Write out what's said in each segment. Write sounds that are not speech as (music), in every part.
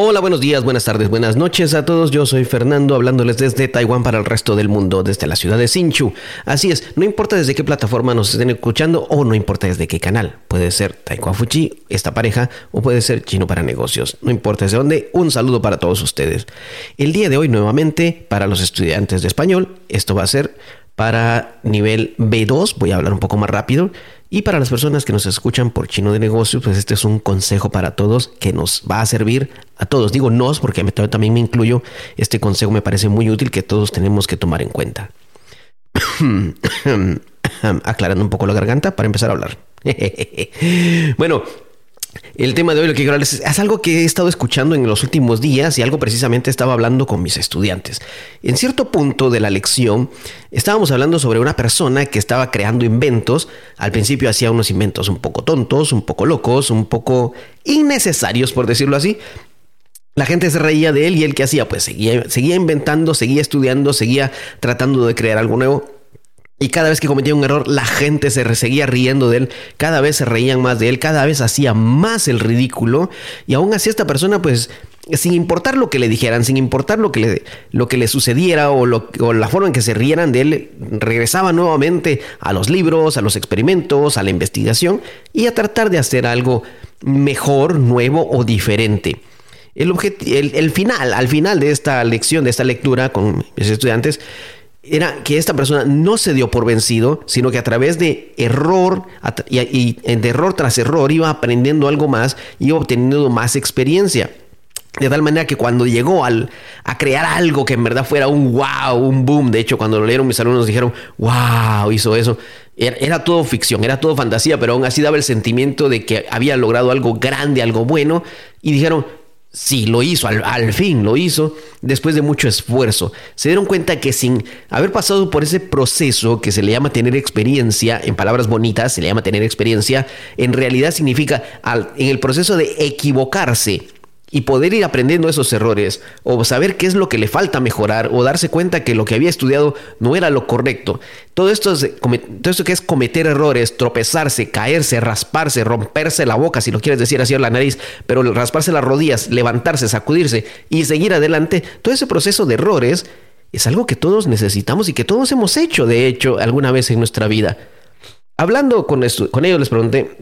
Hola, buenos días, buenas tardes, buenas noches a todos. Yo soy Fernando hablándoles desde Taiwán para el resto del mundo, desde la ciudad de Sinchu. Así es, no importa desde qué plataforma nos estén escuchando o no importa desde qué canal. Puede ser Taekwondo Fuchi, esta pareja, o puede ser Chino para Negocios. No importa desde dónde, un saludo para todos ustedes. El día de hoy nuevamente para los estudiantes de español, esto va a ser para nivel B2, voy a hablar un poco más rápido. Y para las personas que nos escuchan por chino de negocios, pues este es un consejo para todos que nos va a servir a todos. Digo nos porque también me incluyo. Este consejo me parece muy útil que todos tenemos que tomar en cuenta. (coughs) Aclarando un poco la garganta para empezar a hablar. (laughs) bueno, el tema de hoy lo que quiero hablar es, algo que he estado escuchando en los últimos días y algo precisamente estaba hablando con mis estudiantes. En cierto punto de la lección estábamos hablando sobre una persona que estaba creando inventos. Al principio hacía unos inventos un poco tontos, un poco locos, un poco innecesarios, por decirlo así. La gente se reía de él y él qué hacía? Pues seguía, seguía inventando, seguía estudiando, seguía tratando de crear algo nuevo y cada vez que cometía un error, la gente se seguía riendo de él, cada vez se reían más de él, cada vez hacía más el ridículo. Y aún así esta persona, pues, sin importar lo que le dijeran, sin importar lo que le, lo que le sucediera o, la forma en que se rieran de él, regresaba nuevamente a los libros, a los experimentos, a la investigación y a tratar de hacer algo mejor, nuevo o diferente. El, el final, al final de esta lección, de esta lectura con mis estudiantes, era que esta persona no se dio por vencido, sino que a través de error y, de error tras error iba aprendiendo algo más y iba obteniendo más experiencia. De tal manera que cuando llegó al, a crear algo que en verdad fuera un wow, un boom, de hecho cuando lo leyeron mis alumnos dijeron, wow, hizo eso, era, era, todo ficción, era todo fantasía, pero aún así daba el sentimiento de que había logrado algo grande, algo bueno, y dijeron, Sí, lo hizo, al, fin lo hizo, después de mucho esfuerzo. Se dieron cuenta que sin haber pasado por ese proceso que se le llama tener experiencia, en palabras bonitas se le llama tener experiencia, en realidad significa en el proceso de equivocarse, y poder ir aprendiendo esos errores o saber qué es lo que le falta mejorar o darse cuenta que lo que había estudiado no era lo correcto. Todo esto, es, todo que es cometer errores, tropezarse, caerse, rasparse, romperse la boca, si lo quieres decir así, o la nariz, pero rasparse las rodillas, levantarse, sacudirse y seguir adelante, todo ese proceso de errores es algo que todos necesitamos y que todos hemos hecho, de hecho, alguna vez en nuestra vida. Hablando con ellos les pregunté,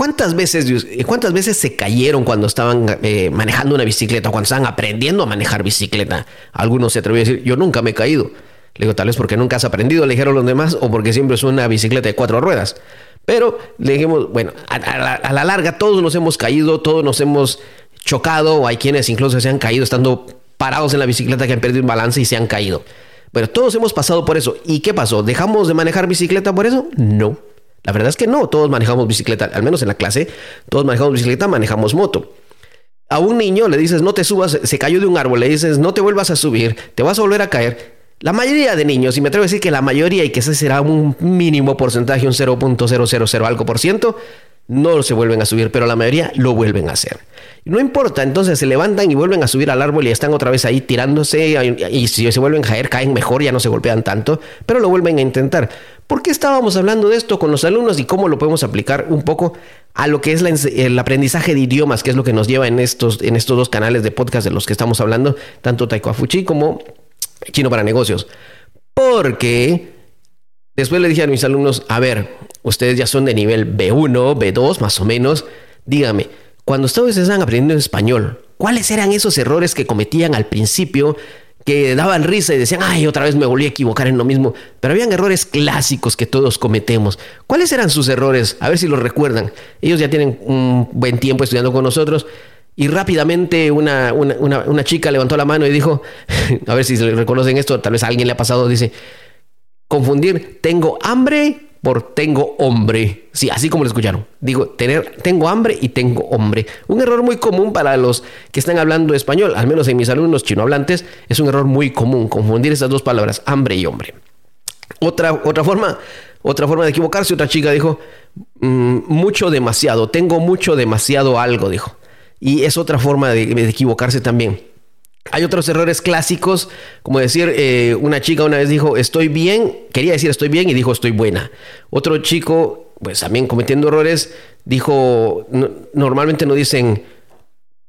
¿Cuántas veces, eh, ¿Cuántas veces se cayeron cuando estaban eh, manejando una bicicleta, cuando estaban aprendiendo a manejar bicicleta? Algunos se atrevían a decir, yo nunca me he caído. Le digo, tal vez porque nunca has aprendido, le dijeron los demás, o porque siempre es una bicicleta de cuatro ruedas. Pero le dijimos, bueno, a, la, larga todos nos hemos caído, todos nos hemos chocado, o hay quienes incluso se han caído estando parados en la bicicleta que han perdido un balance y se han caído. Bueno, todos hemos pasado por eso. ¿Y qué pasó? ¿Dejamos de manejar bicicleta por eso? No. La verdad es que no, todos manejamos bicicleta, al menos en la clase, todos manejamos bicicleta, manejamos moto. A un niño le dices, no te subas, se cayó de un árbol, le dices, no te vuelvas a subir, te vas a volver a caer. La mayoría de niños, y me atrevo a decir que la mayoría, y que ese será un mínimo porcentaje, un 0.000 algo por ciento, no se vuelven a subir, pero la mayoría lo vuelven a hacer. No importa, entonces se levantan y vuelven a subir al árbol y están otra vez ahí tirándose y si se vuelven a caer, caen mejor, ya no se golpean tanto, pero lo vuelven a intentar. ¿Por qué estábamos hablando de esto con los alumnos y cómo lo podemos aplicar un poco a lo que es el aprendizaje de idiomas, que es lo que nos lleva en estos, en estos dos canales de podcast de los que estamos hablando, tanto Taiko Fuchi como Chino para Negocios? Porque después le dije a mis alumnos, a ver, ustedes ya son de nivel B1, B2 más o menos, dígame, cuando ustedes estaban aprendiendo español, ¿cuáles eran esos errores que cometían al principio que daban risa y decían, ay, otra vez me volví a equivocar en lo mismo? Pero habían errores clásicos que todos cometemos. ¿Cuáles eran sus errores? A ver si los recuerdan. Ellos ya tienen un buen tiempo estudiando con nosotros. Y rápidamente una, una, chica levantó la mano y dijo, (laughs) a ver si se reconocen esto, tal vez a alguien le ha pasado, dice, confundir, tengo hambre por tengo hombre. Sí, así como lo escucharon. Digo, tener, tengo hambre y tengo hombre. Un error muy común para los que están hablando español, al menos en mis alumnos chinohablantes, es un error muy común confundir esas dos palabras, hambre y hombre. Otra, otra forma, otra forma de equivocarse, otra chica dijo, mm, mucho demasiado, tengo mucho demasiado algo, dijo. Y es otra forma de equivocarse también. Hay otros errores clásicos, como decir, eh, una chica una vez dijo, estoy bien, quería decir estoy bien y dijo estoy buena. Otro chico, pues también cometiendo errores, dijo, normalmente no dicen,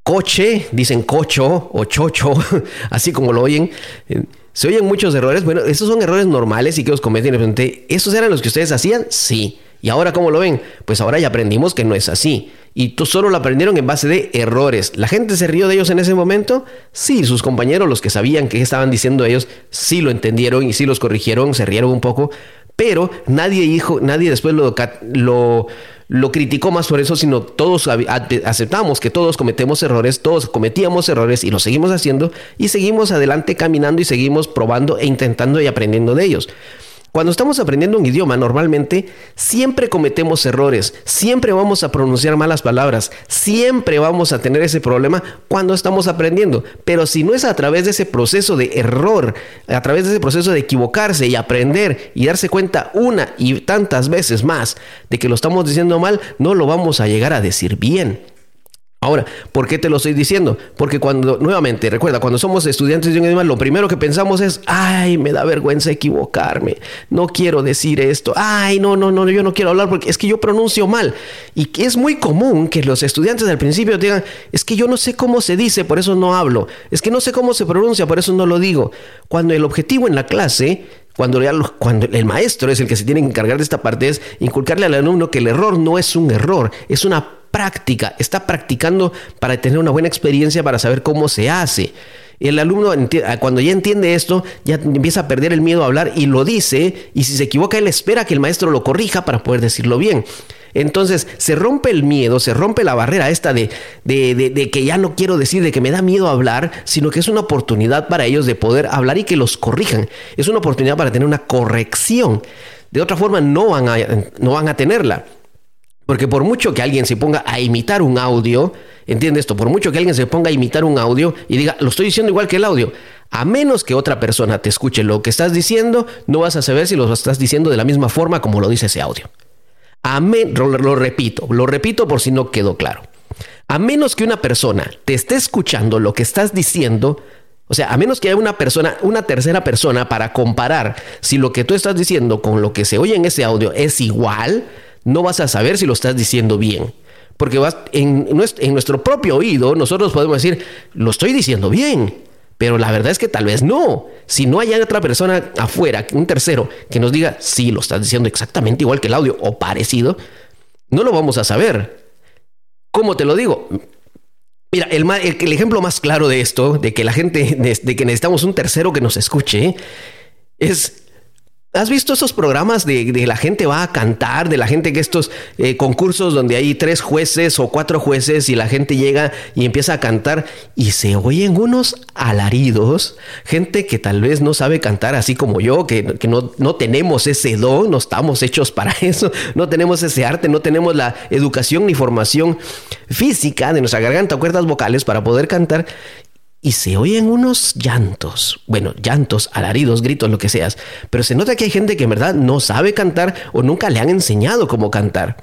coche, dicen cocho o chocho, (laughs) así como lo oyen. Se oyen muchos errores. Bueno, esos son errores normales y que os cometen. ¿Esos eran los que ustedes hacían? Sí. ¿Y ahora cómo lo ven? Pues ahora ya aprendimos que no es así. Y tú solo lo aprendieron en base de errores. ¿La gente se rió de ellos en ese momento? Sí, sus compañeros, los que sabían qué estaban diciendo ellos, sí lo entendieron y sí los corrigieron, se rieron un poco. Pero nadie dijo, nadie después lo, lo, lo criticó más por eso, sino todos aceptamos que todos cometemos errores, todos cometíamos errores y lo seguimos haciendo y seguimos adelante caminando y seguimos probando e intentando y aprendiendo de ellos. Cuando estamos aprendiendo un idioma, normalmente siempre cometemos errores, siempre vamos a pronunciar malas palabras, siempre vamos a tener ese problema cuando estamos aprendiendo. Pero si no es a través de ese proceso de error, a través de ese proceso de equivocarse y aprender y darse cuenta una y tantas veces más de que lo estamos diciendo mal, no lo vamos a llegar a decir bien. Ahora, ¿por qué te lo estoy diciendo? Porque cuando, nuevamente, recuerda, cuando somos estudiantes de un idioma, lo primero que pensamos es, ay, me da vergüenza equivocarme, no quiero decir esto, ay, no, no, no, yo no quiero hablar porque es que yo pronuncio mal. Y es muy común que los estudiantes al principio digan, es que yo no sé cómo se dice, por eso no hablo, es que no sé cómo se pronuncia, por eso no lo digo. Cuando el objetivo en la clase cuando, cuando, el maestro es el que se tiene que encargar de esta parte, es inculcarle al alumno que el error no es un error, es una práctica, está practicando para tener una buena experiencia, para saber cómo se hace. El alumno ah, cuando ya entiende esto, ya empieza a perder el miedo a hablar y lo dice, y si se equivoca, él espera que el maestro lo corrija para poder decirlo bien. Entonces se rompe el miedo, se rompe la barrera esta de, de, de, que ya no quiero decir, de que me da miedo hablar, sino que es una oportunidad para ellos de poder hablar y que los corrijan. Es una oportunidad para tener una corrección. De otra forma no van a, no van a tenerla. Porque por mucho que alguien se ponga a imitar un audio, entiende esto, por mucho que alguien se ponga a imitar un audio y diga, lo estoy diciendo igual que el audio, a menos que otra persona te escuche lo que estás diciendo, no vas a saber si lo estás diciendo de la misma forma como lo dice ese audio. A lo, lo repito, lo repito por si no quedó claro. A menos que una persona te esté escuchando lo que estás diciendo, o sea, a menos que haya una persona, una tercera persona para comparar si lo que tú estás diciendo con lo que se oye en ese audio es igual, no vas a saber si lo estás diciendo bien. Porque vas, en, nuestro propio oído nosotros podemos decir, lo estoy diciendo bien, pero la verdad es que tal vez no. Si no hay otra persona afuera, un tercero, que nos diga, sí, lo estás diciendo exactamente igual que el audio o parecido, no lo vamos a saber. ¿Cómo te lo digo? Mira, el, el, ejemplo más claro de esto, de que la gente, de que necesitamos un tercero que nos escuche, es ¿Has visto esos programas de, de, la gente va a cantar, de la gente que estos eh, concursos donde hay tres jueces o cuatro jueces y la gente llega y empieza a cantar y se oyen unos alaridos? Gente que tal vez no sabe cantar así como yo, que, que no, no, tenemos ese don, no estamos hechos para (laughs) eso, no tenemos ese arte, no tenemos la educación ni formación física de nuestra garganta o cuerdas vocales para poder cantar y se oyen unos llantos, bueno, llantos, alaridos, gritos, lo que seas, pero se nota que hay gente que en verdad no sabe cantar o nunca le han enseñado cómo cantar,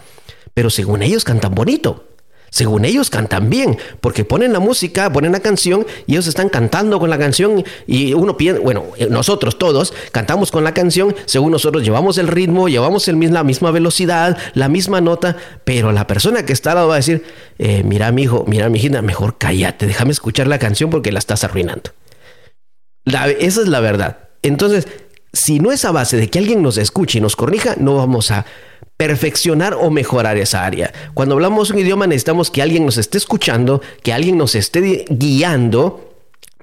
pero según ellos cantan bonito. Según ellos cantan bien, porque ponen la música, ponen la canción y ellos están cantando con la canción y uno piensa, bueno, eh, nosotros todos cantamos con la canción, según nosotros llevamos el ritmo, llevamos el, la misma velocidad, la misma nota, pero la persona que está al lado va a decir, eh, mira mi hijo, mira mi hija, mejor cállate, déjame escuchar la canción porque la estás arruinando. esa es la verdad. Entonces, si no es a base de que alguien nos escuche y nos corrija, no vamos a perfeccionar o mejorar esa área. Cuando hablamos un idioma necesitamos que alguien nos esté escuchando, que alguien nos esté guiando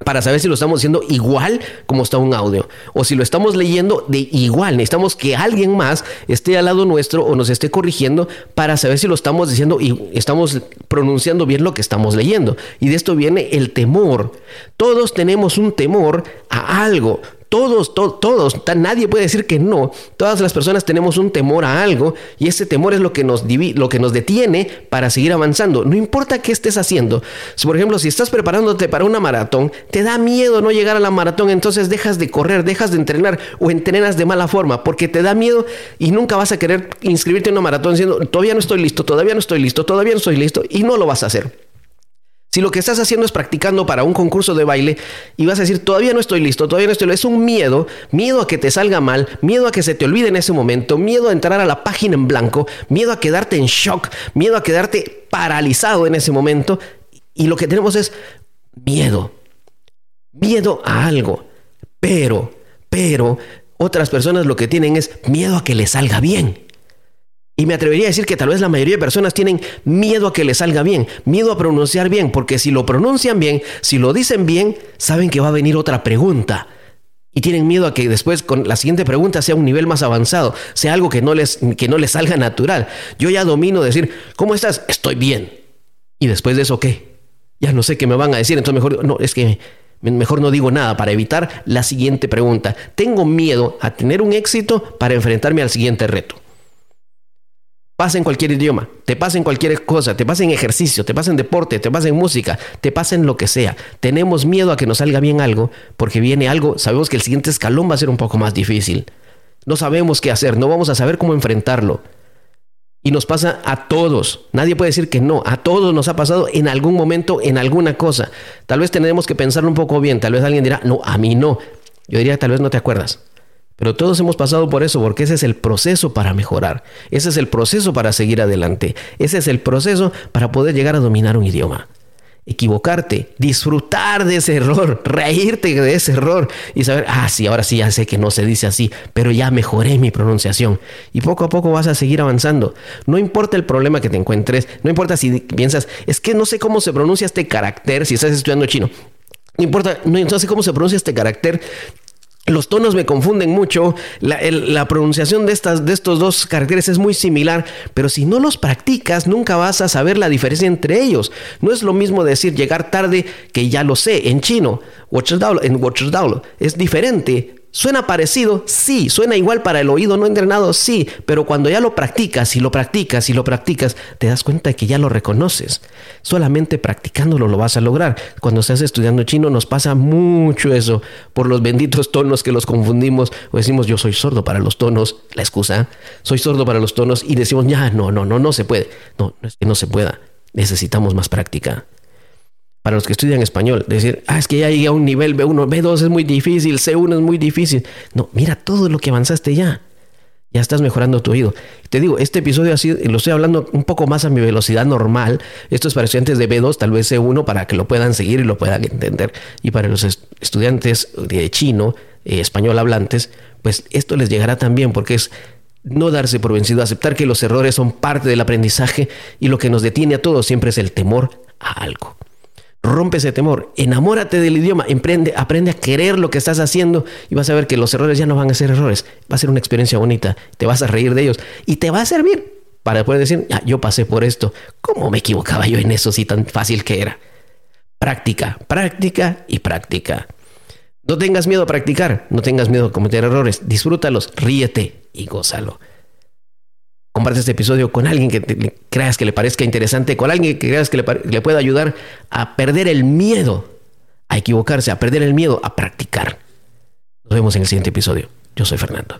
para saber si lo estamos haciendo igual como está un audio o si lo estamos leyendo de igual. Necesitamos que alguien más esté al lado nuestro o nos esté corrigiendo para saber si lo estamos diciendo y estamos pronunciando bien lo que estamos leyendo. Y de esto viene el temor. Todos tenemos un temor a algo. Todos, todos, nadie puede decir que no. Todas las personas tenemos un temor a algo y ese temor es lo que nos, lo que nos detiene para seguir avanzando. No importa qué estés haciendo. por ejemplo, si estás preparándote para una maratón, te da miedo no llegar a la maratón, entonces dejas de correr, dejas de entrenar o entrenas de mala forma porque te da miedo y nunca vas a querer inscribirte en una maratón diciendo, todavía no estoy listo, todavía no estoy listo, todavía no estoy listo y no lo vas a hacer. Si lo que estás haciendo es practicando para un concurso de baile y vas a decir, todavía no estoy listo, todavía no estoy listo, es un miedo, miedo a que te salga mal, miedo a que se te olvide en ese momento, miedo a entrar a la página en blanco, miedo a quedarte en shock, miedo a quedarte paralizado en ese momento Y lo que tenemos es miedo. Miedo a algo. Pero, pero, otras personas lo que tienen es miedo a que les salga bien. Y me atrevería a decir que tal vez la mayoría de personas tienen miedo a que les salga bien, miedo a pronunciar bien, porque si lo pronuncian bien, si lo dicen bien, saben que va a venir otra pregunta. Y tienen miedo a que después con la siguiente pregunta sea un nivel más avanzado, sea algo que no les, que no les salga natural. Yo ya domino decir, ¿cómo estás? Estoy bien. Y después de eso, ¿qué? Ya no sé qué me van a decir, entonces mejor, no, es que mejor no digo nada para evitar la siguiente pregunta. Tengo miedo a tener un éxito para enfrentarme al siguiente reto. Pasa en cualquier idioma, te pasa en cualquier cosa, te pasa en ejercicio, te pasa en deporte, te pasa en música, te pasa en lo que sea. Tenemos miedo a que nos salga bien algo porque viene algo, sabemos que el siguiente escalón va a ser un poco más difícil. No sabemos qué hacer, no vamos a saber cómo enfrentarlo. Y nos pasa a todos. Nadie puede decir que no. A todos nos ha pasado en algún momento, en alguna cosa. Tal vez tenemos que pensarlo un poco bien. Tal vez alguien dirá, no, a mí no. Yo diría, tal vez no te acuerdas. Pero todos hemos pasado por eso, porque ese es el proceso para mejorar, ese es el proceso para seguir adelante, ese es el proceso para poder llegar a dominar un idioma. Equivocarte, disfrutar de ese error, (laughs) reírte de ese error y saber, ah, sí, ahora sí ya sé que no se dice así, pero ya mejoré mi pronunciación. Y poco a poco vas a seguir avanzando. No importa el problema que te encuentres, no importa si piensas, es que no sé cómo se pronuncia este carácter si estás estudiando chino. No importa, no sé cómo se pronuncia este carácter. Los tonos me confunden mucho, la, pronunciación de, estas, de estos dos caracteres es muy similar, pero si no los practicas nunca vas a saber la diferencia entre ellos. No es lo mismo decir llegar tarde que ya lo sé en chino, en es diferente ¿Suena parecido? Sí. ¿Suena igual para el oído no entrenado? Sí. Pero cuando ya lo practicas y lo practicas y lo practicas, te das cuenta de que ya lo reconoces. Solamente practicándolo lo vas a lograr. Cuando estás estudiando chino nos pasa mucho eso por los benditos tonos que los confundimos o decimos yo soy sordo para los tonos, la excusa, soy sordo para los tonos y decimos ya, no, no, no, no se puede. No, no es que no se pueda. Necesitamos más práctica para los que estudian español, decir, ah, es que ya llegué a un nivel B1, B2 es muy difícil, C1 es muy difícil. No, mira todo lo que avanzaste ya. Ya estás mejorando tu oído. Te digo, este episodio así lo estoy hablando un poco más a mi velocidad normal. Esto es para estudiantes de B2, tal vez C1, para que lo puedan seguir y lo puedan entender. Y para los estudiantes de chino, eh, español hablantes, pues esto les llegará también porque es no darse por vencido, aceptar que los errores son parte del aprendizaje y lo que nos detiene a todos siempre es el temor a algo. Rompe ese temor, enamórate del idioma, emprende, aprende a querer lo que estás haciendo y vas a ver que los errores ya no van a ser errores, va a ser una experiencia bonita, te vas a reír de ellos. Y te va a servir para poder decir, yo pasé por esto, ¿cómo me equivocaba yo en eso si tan fácil que era? Práctica, práctica y práctica. No tengas miedo a practicar, no tengas miedo a cometer errores, disfrútalos, ríete y gózalo comparte este episodio con alguien que creas que le parezca interesante, con alguien que creas que le, le pueda ayudar a perder el miedo a equivocarse, a perder el miedo a practicar. Nos vemos en el siguiente episodio. Yo soy Fernando.